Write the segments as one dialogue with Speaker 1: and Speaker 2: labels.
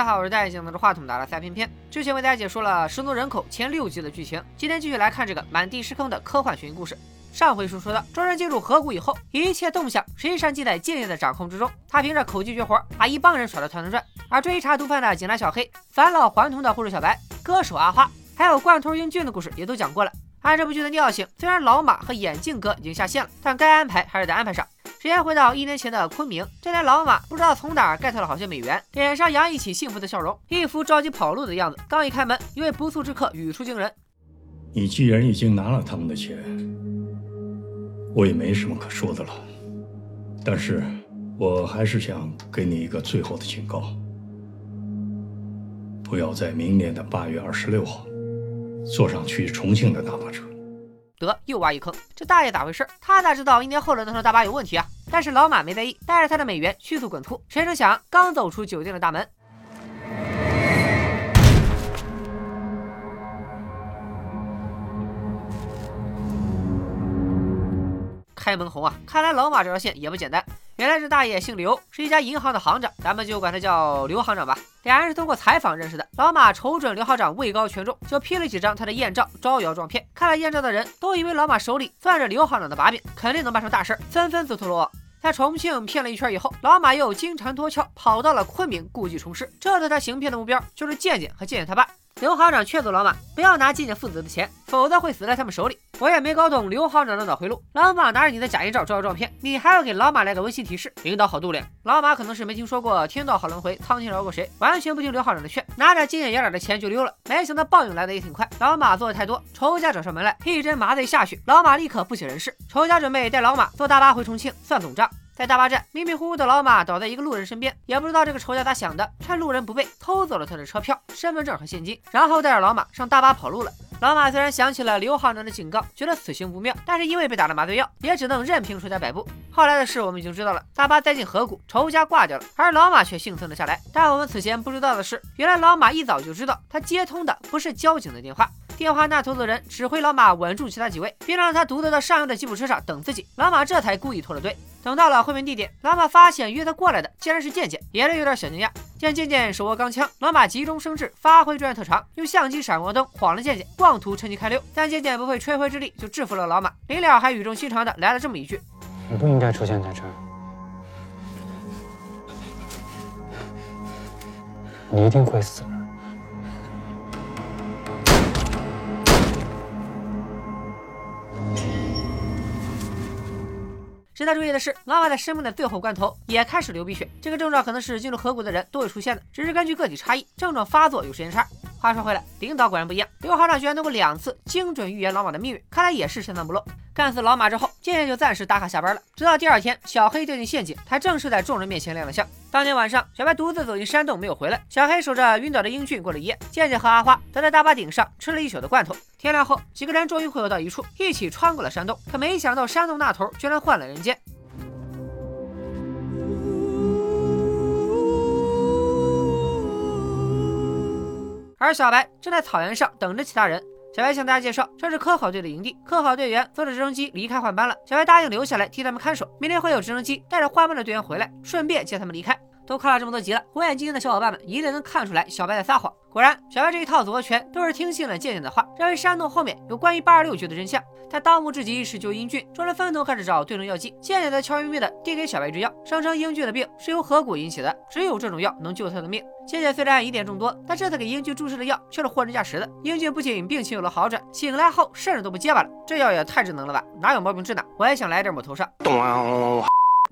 Speaker 1: 大家好，我是戴眼镜拿着话筒的赛片片。之前为大家解说了《失踪人口》前六集的剧情，今天继续来看这个满地尸坑的科幻悬疑故事。上回书说到，众人进入河谷以后，一切动向实际上尽在剑剑的掌控之中。他凭着口技绝活，把一帮人耍得团团转。而追查毒贩的警察小黑，返老还童的护士小白，歌手阿花，还有罐头英俊的故事也都讲过了。按这部剧的尿性，虽然老马和眼镜哥已经下线了，但该安排还是得安排上。时间回到一年前的昆明，这台老马不知道从哪儿 get 了好些美元，脸上洋溢起幸福的笑容，一副着急跑路的样子。刚一开门，一位不速之客语出惊人：“
Speaker 2: 你既然已经拿了他们的钱，我也没什么可说的了。但是，我还是想给你一个最后的警告：不要在明年的八月二十六号坐上去重庆的大巴车。”
Speaker 1: 得又挖一坑，这大爷咋回事？他咋知道一年后的那趟大巴有问题啊？但是老马没在意，带着他的美元迅速滚出。谁成想，刚走出酒店的大门，开门红啊！看来老马这条线也不简单。原来这大爷姓刘，是一家银行的行长，咱们就管他叫刘行长吧。俩人是通过采访认识的。老马瞅准刘行长位高权重，就批了几张他的艳照，招摇撞骗。看了艳照的人都以为老马手里攥着刘行长的把柄，肯定能办成大事，纷纷自投罗网。在重庆骗了一圈以后，老马又金蝉脱壳，跑到了昆明，故技重施。这次他行骗的目标就是健健和健健他爸。刘行长劝阻老马不要拿健健父子的钱，否则会死在他们手里。我也没搞懂刘行长的脑回路。老马拿着你的假遗照照照片，你还要给老马来个温馨提示。领导好度量。老马可能是没听说过天道好轮回，苍天饶过谁，完全不听刘行长的劝，拿着健健爷俩的钱就溜了。没想到报应来的也挺快，老马做的太多，仇家找上门来，一针麻醉下去，老马立刻不省人事。仇家准备带老马坐大巴回重庆算总账。在大巴站，迷迷糊糊的老马倒在一个路人身边，也不知道这个仇家咋想的，趁路人不备偷走了他的车票、身份证和现金，然后带着老马上大巴跑路了。老马虽然想起了刘行长的警告，觉得此行不妙，但是因为被打了麻醉药，也只能任凭仇家摆布。后来的事我们已经知道了，大巴栽进河谷，仇家挂掉了，而老马却幸存了下来。但我们此前不知道的是，原来老马一早就知道，他接通的不是交警的电话。电话那头的人指挥老马稳住其他几位，并让他独自到上游的吉普车上等自己。老马这才故意脱了队。等到了会面地点，老马发现约他过来的竟然是健健，也是有点小惊讶。见健健手握钢枪，老马急中生智，发挥专业特长，用相机闪光灯晃了健健，妄图趁机开溜。但健健不费吹灰之力就制服了老马。临了还语重心长的来了这么一句：“
Speaker 3: 你不应该出现在这儿，你一定会死。”
Speaker 1: 值得注意的是，老马在生命的最后关头也开始流鼻血，这个症状可能是进入河谷的人都会出现的，只是根据个体差异，症状发作有时间差。话说回来，领导果然不一样，刘行长居然能够两次精准预言老马的命运，看来也是深藏不露。干死老马之后，健健就暂时打卡下班了，直到第二天小黑掉进陷阱，才正式在众人面前亮了相。当天晚上，小白独自走进山洞，没有回来。小黑守着晕倒的英俊过了一夜。健健和阿花则在大巴顶上吃了一宿的罐头。天亮后，几个人终于汇合到一处，一起穿过了山洞。可没想到，山洞那头居然换了人间。而小白正在草原上等着其他人。小白向大家介绍，这是科考队的营地，科考队员坐着直升机离开换班了。小白答应留下来替他们看守，明天会有直升机带着换班的队员回来，顺便接他们离开。都看了这么多集了，火眼金睛的小伙伴们一定能看出来小白在撒谎。果然，小白这一套组合拳都是听信了健健的话，认为山洞后面有关于八十六局的真相。他当务之急是救英俊，众人分头开始找对症药剂。健健则悄咪咪的递给小白一支药，声称英俊的病是由河谷引起的，只有这种药能救他的命。健健虽然疑点众多，但这次给英俊注射的药却是货真价实的。英俊不仅病情有了好转，醒来后甚至都不结巴了。这药也太智能了吧？哪有毛病治哪？我也想来点抹头上。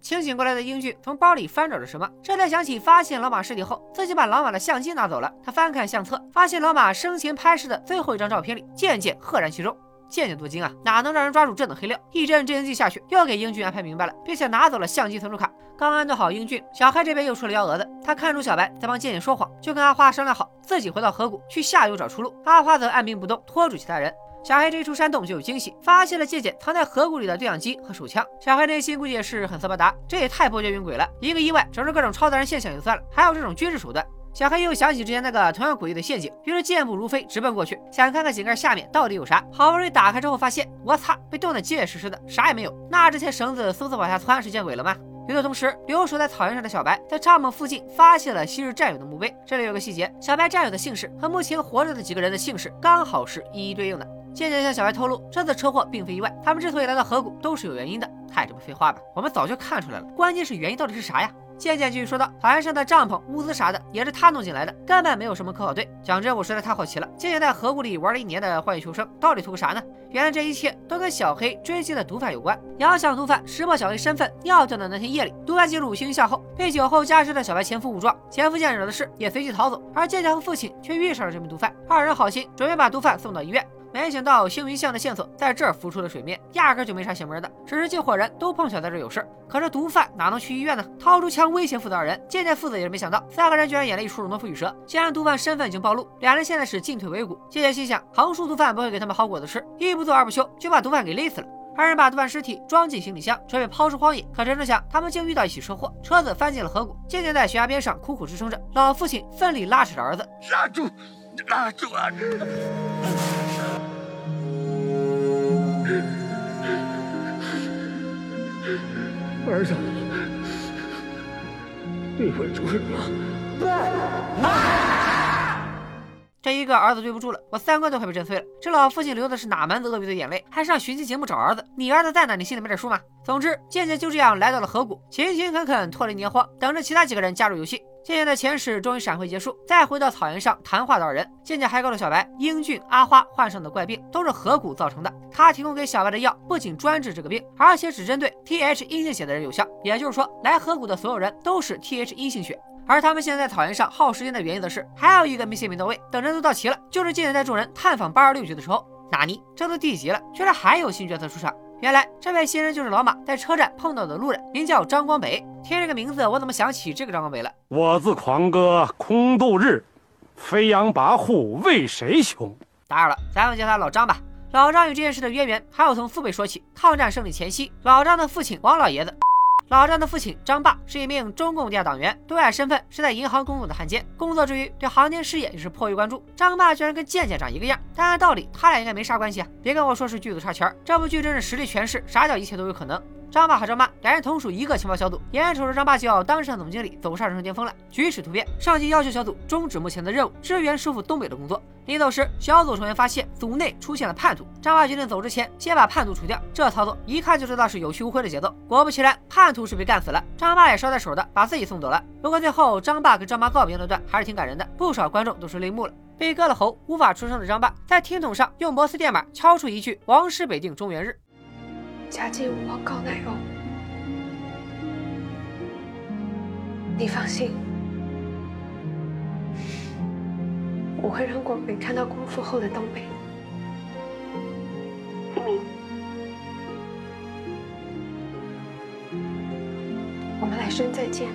Speaker 1: 清醒过来的英俊从包里翻找着什么，这才想起发现老马尸体后，自己把老马的相机拿走了。他翻看相册，发现老马生前拍摄的最后一张照片里，渐渐赫然其中。渐渐多金啊，哪能让人抓住这等黑料？一针镇静剂下去，又给英俊安排明白了，并且拿走了相机存储卡。刚安顿好英俊，小黑这边又出了幺蛾子。他看出小白在帮渐渐说谎，就跟阿花商量好，自己回到河谷去下游找出路。阿花则按兵不动，拖住其他人。小黑这一出山洞就有惊喜，发现了借鉴藏在河谷里的对讲机和手枪。小黑内心估计也是很斯巴达，这也太波谲云诡了。一个意外整出各种超自然现象就算了，还有这种军事手段。小黑又想起之前那个同样诡异的陷阱，于是健步如飞直奔过去，想看看井盖下面到底有啥。好不容易打开之后，发现我擦，被冻得结结实实的，啥也没有。那这些绳子嗖嗖往下窜是见鬼了吗？与此同时，留守在草原上的小白在帐篷附近发现了昔日战友的墓碑。这里有个细节：小白战友的姓氏和目前活着的几个人的姓氏刚好是一一对应的。渐渐向小白透露，这次车祸并非意外，他们之所以来到河谷都是有原因的。太这不废话吧？我们早就看出来了，关键是原因到底是啥呀？渐渐继续说道：“草原上的帐篷、物资啥的也是他弄进来的，根本没有什么科考队。讲真，我实在太好奇了，渐渐在河谷里玩了一年的荒野求生，到底图个啥呢？原来这一切都跟小黑追击的毒贩有关。遥想毒贩识破小黑身份尿掉的那天夜里，毒贩记录行凶后被酒后驾车的小白前夫武装，前夫见惹的事也随即逃走，而渐渐和父亲却遇上了这名毒贩，二人好心准备把毒贩送到医院。”没想到星云巷的线索在这儿浮出了水面，压根就没啥邪门的，只是这伙人都碰巧在这有事。可是毒贩哪能去医院呢？掏出枪威胁父子二人。渐渐父子也是没想到，三个人居然演了一出罗浮羽蛇。既然毒贩身份已经暴露，两人现在是进退维谷。渐渐心想，横竖毒贩不会给他们好果子吃，一不做二不休，就把毒贩给勒死了。二人把毒贩尸体装进行李箱，准备抛出荒野。可谁成想，他们竟遇到一起车祸，车子翻进了河谷。渐渐在悬崖边上苦苦支撑着，老父亲奋力拉扯着儿子，
Speaker 4: 拉住，拉住啊！儿子，对不住了
Speaker 1: 啊！这一个儿子对不住了，我三观都快被震碎了。这老父亲流的是哪门子鳄鱼的眼泪？还上寻亲节目找儿子？你儿子在哪？你心里没点数吗？总之，渐渐就这样来到了河谷，勤勤恳恳脱离年荒，等着其他几个人加入游戏。渐渐的前世终于闪回结束，再回到草原上谈话的二人，渐渐还告诉小白，英俊阿花患上的怪病都是河谷造成的。他提供给小白的药不仅专治这个病，而且只针对 T H 阴性血的人有效。也就是说，来河谷的所有人都是 T H 阴性血。而他们现在在草原上耗时间的原因，则是还有一个没泄密到位，等人都到齐了，就是渐渐带众人探访八二六局的时候。纳尼？这都第几了，居然还有新角色出场？原来这位新人就是老马在车站碰到的路人，名叫张光北。听这个名字，我怎么想起这个张光北了？
Speaker 5: 我自狂歌空度日，飞扬跋扈为谁穷？
Speaker 1: 打扰了，咱们叫他老张吧。老张与这件事的渊源，还要从父辈说起。抗战胜利前夕，老张的父亲王老爷子。老张的父亲张霸是一名中共地下党员，对外身份是在银行工作的汉奸。工作之余，对航天事业也是颇为关注。张霸居然跟健健长一个样，但按道理他俩应该没啥关系啊！别跟我说是剧组差钱儿，这部剧真是实力诠释啥叫一切都有可能。张爸和张妈两人同属一个情报小组，眼瞅着张爸就要当上总经理，走上人生巅峰了，举止突变。上级要求小组终止目前的任务，支援收复东北的工作。临走时，小组成员发现组内出现了叛徒，张爸决定走之前先把叛徒除掉。这操作一看就知道是有去无回的节奏。果不其然，叛徒是被干死了，张爸也捎带手的把自己送走了。不过最后张爸跟张妈告别那段还是挺感人的，不少观众都是泪目了。被割了喉无法出声的张爸，在听筒上用摩斯电码敲出一句“王师北定中原日”。
Speaker 6: 家祭吾往告乃欧，你放心，我会让广北看到光复后的东北。我们来生再见。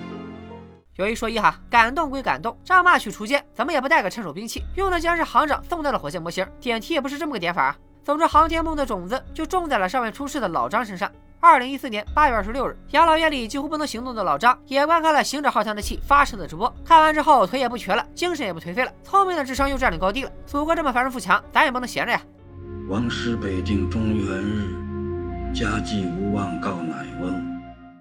Speaker 1: 有一说一哈，感动归感动，张爸去锄奸，怎么也不带个趁手兵器，用的竟然是行长送的火箭模型，点题也不是这么个点法啊。总之，航天梦的种子就种在了尚未出世的老张身上。二零一四年八月二十六日，养老院里几乎不能行动的老张也观看了行者号探测器发射的直播。看完之后，腿也不瘸了，精神也不颓废了，聪明的智商又占领高地了。祖国这么繁荣富强，咱也不能闲着呀！
Speaker 4: 王师北定中原日，家祭无忘告乃翁。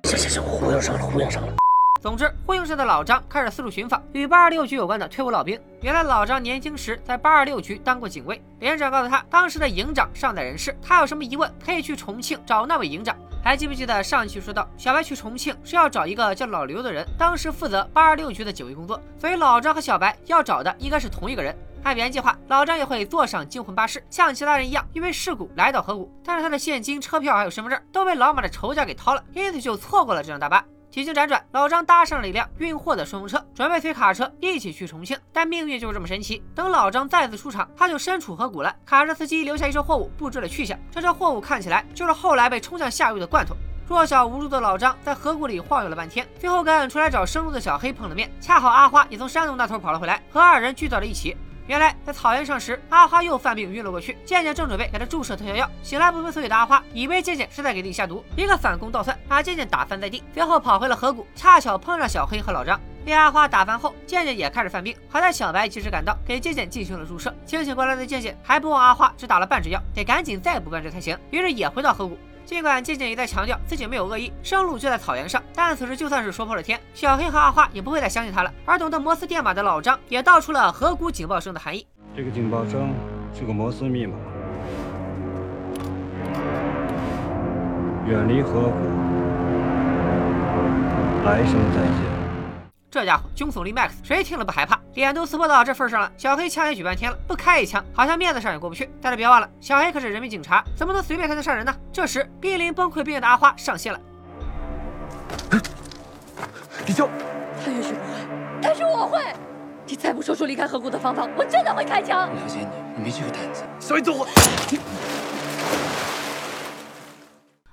Speaker 3: 行行行，我忽悠上了，忽悠上了。
Speaker 1: 总之，呼应社的老张开始四处寻访与八二六局有关的退伍老兵。原来老张年轻时在八二六局当过警卫，连长告诉他，当时的营长尚在人世，他有什么疑问可以去重庆找那位营长。还记不记得上期说到，小白去重庆是要找一个叫老刘的人，当时负责八二六局的警卫工作，所以老张和小白要找的应该是同一个人。按原计划，老张也会坐上惊魂巴士，像其他人一样因为事故来到河谷，但是他的现金、车票还有身份证都被老马的仇家给掏了，因此就错过了这辆大巴。几经辗转，老张搭上了一辆运货的顺风车，准备随卡车一起去重庆。但命运就是这么神奇，等老张再次出场，他就身处河谷了。卡车司机留下一车货物，不知了去向。这车货物看起来就是后来被冲向下游的罐头。弱小无助的老张在河谷里晃悠了半天，最后跟出来找生路的小黑碰了面。恰好阿花也从山洞那头跑了回来，和二人聚到了一起。原来在草原上时，阿花又犯病晕了过去。健健正准备给他注射特效药，醒来不明所以的阿花以为健健是在给自己下毒，一个反攻倒算，把健健打翻在地。随后跑回了河谷，恰巧碰上小黑和老张。被阿花打翻后，健健也开始犯病。好在小白及时赶到，给健健进行了注射。清醒过来的健健还不忘阿花只打了半支药，得赶紧再补半支才行。于是也回到河谷。尽管静静一再强调自己没有恶意，生路就在草原上，但此时就算是说破了天，小黑和阿花也不会再相信他了。而懂得摩斯电码的老张也道出了河谷警报声的含义。
Speaker 4: 这个警报声是个摩斯密码，远离河谷，来生再见。
Speaker 1: 这家伙惊悚力 max，谁听了不害怕？脸都撕破到这份上了，小黑枪也举半天了，不开一枪，好像面子上也过不去。但是别忘了，小黑可是人民警察，怎么能随便开枪杀人呢？这时，濒临崩溃边缘的阿花上线了。
Speaker 5: 李教，
Speaker 7: 他也许不会，但是我会。你再不说出离开河谷的方法，我真的会开枪。
Speaker 3: 了解你，你没这个胆子。
Speaker 5: 小黑走我。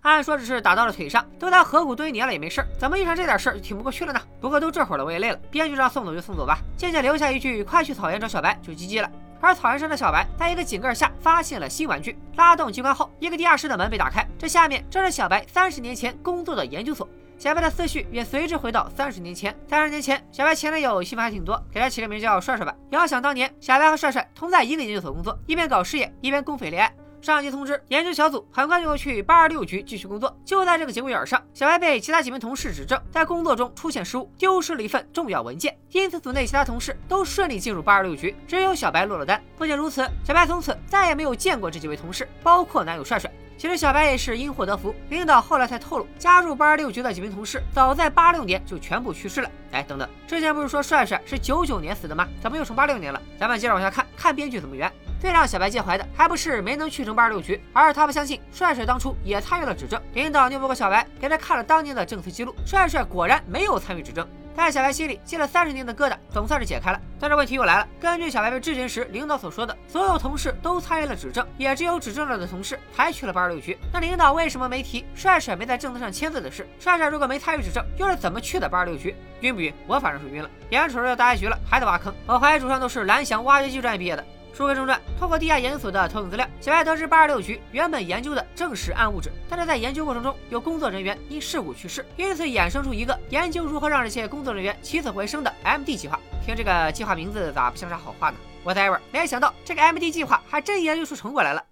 Speaker 1: 按说只是打到了腿上，都在河谷蹲一年了也没事怎么遇上这点事儿就挺不过去了呢？不过都这会儿了，我也累了，编剧让送走就送走吧。渐渐留下一句“快去草原找小白”就 GG 了。而草原上的小白在一个井盖下发现了新玩具，拉动机关后，一个地下室的门被打开，这下面正是小白三十年前工作的研究所。小白的思绪也随之回到三十年前。三十年前，小白前男友戏份还挺多，给他起个名叫帅帅吧。遥想当年，小白和帅帅同在一个研究所工作，一边搞事业，一边共匪恋爱。上级通知，研究小组很快就会去八二六局继续工作。就在这个节骨眼上，小白被其他几名同事指证在工作中出现失误，丢失了一份重要文件。因此，组内其他同事都顺利进入八二六局，只有小白落了单。不仅如此，小白从此再也没有见过这几位同事，包括男友帅帅。其实小白也是因祸得福，领导后来才透露，加入八二六局的几名同事早在八六年就全部去世了。哎，等等，之前不是说帅帅是九九年死的吗？怎么又成八六年了？咱们接着往下看，看编剧怎么圆。最让小白介怀的，还不是没能去成八十六局，而是他不相信帅帅当初也参与了指证。领导拗不过小白，给他看了当年的政策记录，帅帅果然没有参与指证。在小白心里积了三十年的疙瘩，总算是解开了。但是问题又来了，根据小白被质询时领导所说的，所有同事都参与了指证，也只有指证了的同事才去了八十六局。那领导为什么没提帅帅没在政策上签字的事？帅帅如果没参与指证，又是怎么去的八十六局？晕不晕？我反正是晕了。眼瞅着要大结局了，还得挖坑。我怀疑主创都是蓝翔挖掘机专业毕业的。书归正传，通过地下研究所的投影资料，小白得知八十六局原本研究的正是暗物质，但是在研究过程中有工作人员因事故去世，因此衍生出一个研究如何让这些工作人员起死回生的 MD 计划。听这个计划名字咋不像啥好话呢？Whatever，没想到这个 MD 计划还真研究出成果来了。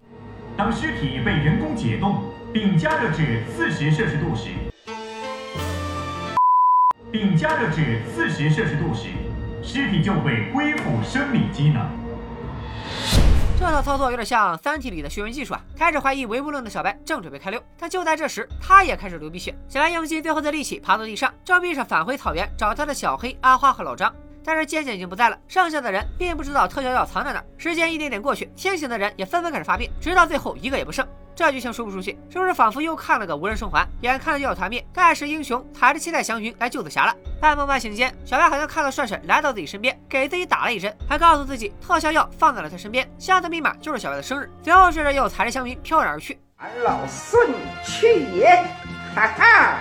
Speaker 8: 当尸体被人工解冻并加热至四十摄氏度时，并加热至四十摄氏度时，尸体就会恢复生理机能。
Speaker 1: 这套操作有点像《三体》里的寻人技术啊！开始怀疑唯物论的小白正准备开溜，但就在这时，他也开始流鼻血。小白用尽最后的力气爬到地上，正闭上返回草原找他的小黑、阿花和老张。但是渐渐已经不在了，剩下的人并不知道特效药藏在哪儿。时间一点点过去，清醒的人也纷纷开始发病，直到最后一个也不剩。这剧情熟不熟悉？是不是仿佛又看了个无人生还？眼看着就要团灭，盖世英雄踩着七彩祥云来救紫霞了。半梦半醒间，小白好像看到帅帅来到自己身边，给自己打了一针，还告诉自己特效药放在了他身边，箱子密码就是小白的生日。随后，帅帅又踩着祥云飘然而去。
Speaker 9: 俺老孙去也！哈哈！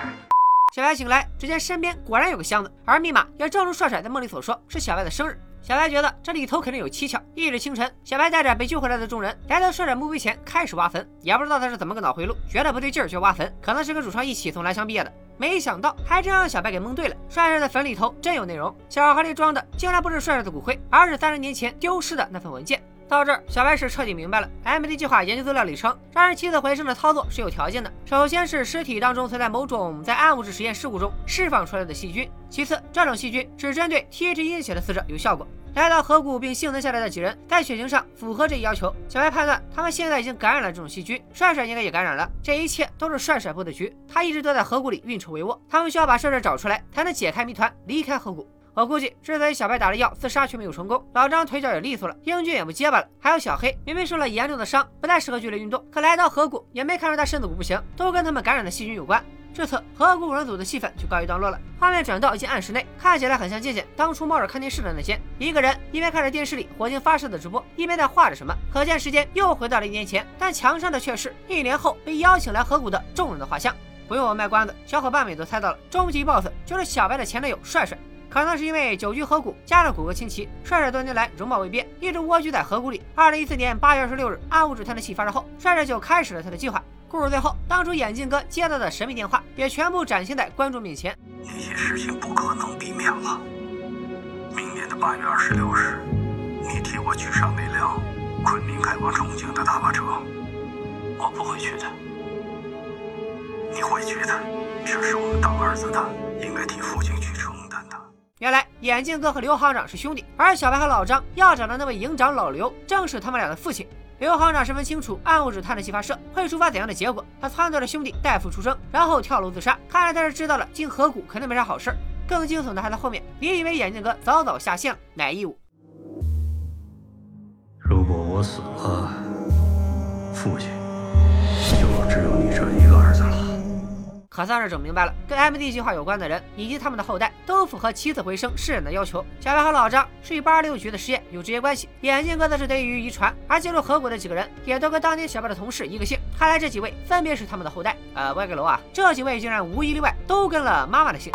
Speaker 1: 小白醒来，只见身边果然有个箱子，而密码也正如帅帅在梦里所说，是小白的生日。小白觉得这里头肯定有蹊跷。一日清晨，小白带着被救回来的众人来到帅帅墓碑前，开始挖坟。也不知道他是怎么个脑回路，觉得不对劲儿就挖坟，可能是跟主创一起从蓝翔毕业的。没想到还真让小白给蒙对了，帅帅的坟里头真有内容。小盒里装的竟然不是帅帅的骨灰，而是三十年前丢失的那份文件。到这儿，小白是彻底明白了。MD 计划研究资料里称，让人起死回生的操作是有条件的。首先是尸体当中存在某种在暗物质实验事故中释放出来的细菌，其次这种细菌只针对 TH 阴血的死者有效果。来到河谷并幸存下来的几人，在血型上符合这一要求。小白判断他们现在已经感染了这种细菌，帅帅应该也感染了。这一切都是帅帅布的局，他一直都在河谷里运筹帷幄。他们需要把帅帅找出来，才能解开谜团，离开河谷。我估计，之所以小白打了药自杀却没有成功，老张腿脚也利索了，英俊也不结巴了，还有小黑，明明受了严重的伤，不太适合剧烈运动，可来到河谷也没看出他身子骨不行，都跟他们感染的细菌有关。至此，河谷五人组的戏份就告一段落了。画面转到一间暗室内，看起来很像健健当初猫着看电视的那间。一个人一边看着电视里火星发射的直播，一边在画着什么。可见时间又回到了一年前，但墙上的却是一年后被邀请来河谷的众人的画像。不用我卖关子，小伙伴们也都猜到了，终极 BOSS 就是小白的前男友帅帅。可能是因为久居河谷，加上骨骼清奇，帅帅多年来容貌未变，一直蜗居在河谷里。二零一四年八月二十六日，暗物质探测器发射后，帅帅就开始了他的计划。故事最后，当初眼镜哥接到的神秘电话也全部展现在观众面前。
Speaker 4: 那些事情不可能避免了。明年的八月二十六日，你替我去上那辆昆明开往重庆的大巴车。
Speaker 3: 我不会去的。
Speaker 4: 你会去的这是我们当儿子的应该替父亲去承担的。
Speaker 1: 原来眼镜哥和刘行长是兄弟，而小白和老张要找的那位营长老刘，正是他们俩的父亲。刘行长十分清楚暗物质探测器发射会触发怎样的结果，他撺掇着兄弟代父出生，然后跳楼自杀。看来他是知道了进河谷肯定没啥好事更惊悚的还在后面。你以为眼镜哥早早下线了，乃义务。
Speaker 2: 如果我死了，父亲就只有你这一个儿子了。
Speaker 1: 可算是整明白了，跟 MD 计划有关的人以及他们的后代都符合起死回生试验的要求。小白和老张是与八十六局的实验有直接关系，眼镜哥则是得益于遗传，而进入河谷的几个人也都跟当年小白的同事一个姓。看来这几位分别是他们的后代。呃，歪个楼啊，这几位竟然无一例外都跟了妈妈的姓。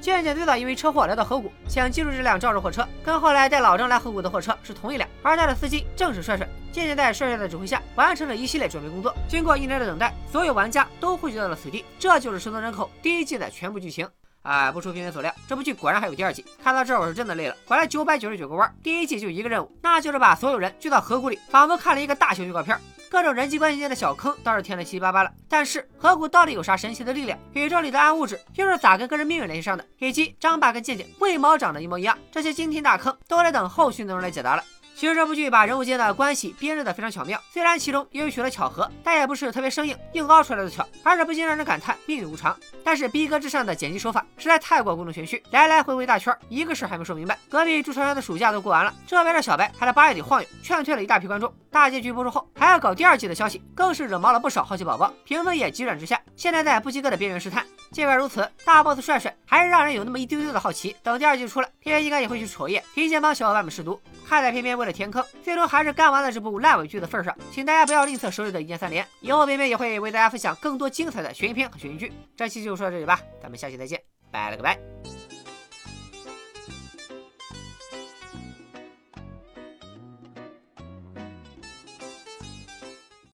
Speaker 1: 健健最早因为车祸来到河谷，想记住这辆肇事货车，跟后来带老张来河谷的货车是同一辆，而他的司机正是帅帅。渐渐在帅帅的指挥下，完成了一系列准备工作。经过一年的等待，所有玩家都汇聚到了此地。这就是《生存人口》第一季的全部剧情。哎，不出片片所料，这部剧果然还有第二季。看到这儿，我是真的累了，拐了九百九十九个弯。第一季就一个任务，那就是把所有人聚到河谷里，仿佛看了一个大型预告片。各种人际关系间的小坑倒是填的七七八八了，但是河谷到底有啥神奇的力量？宇宙里的暗物质又是咋跟个人命运联系上的？以及张爸跟健健为毛长得一模一样？这些惊天大坑都得等后续内容来解答了。其实这部剧把人物间的关系编织的非常巧妙，虽然其中也有许多巧合，但也不是特别生硬硬凹出来的巧，而是不禁让人感叹命运无常。但是逼格之上的剪辑手法实在太过故弄玄虚，来来回回一大圈，一个事还没说明白。隔壁朱朝阳的暑假都过完了，这边的小白还在八月底晃悠，劝退了一大批观众。大结局播出后还要搞第二季的消息，更是惹毛了不少好奇宝宝，评分也急转直下，现在在不及格的边缘试探。尽管如此，大 boss 帅帅还是让人有那么一丢丢的好奇。等第二季出来，片片应该也会去瞅一眼，提前帮小伙伴们试毒。看在片片为了填坑，最终还是干完了这部烂尾剧的份上，请大家不要吝啬手里的一键三连。以后片片也会为大家分享更多精彩的悬疑片和悬疑剧。这期就说到这里吧，咱们下期再见，拜了个拜。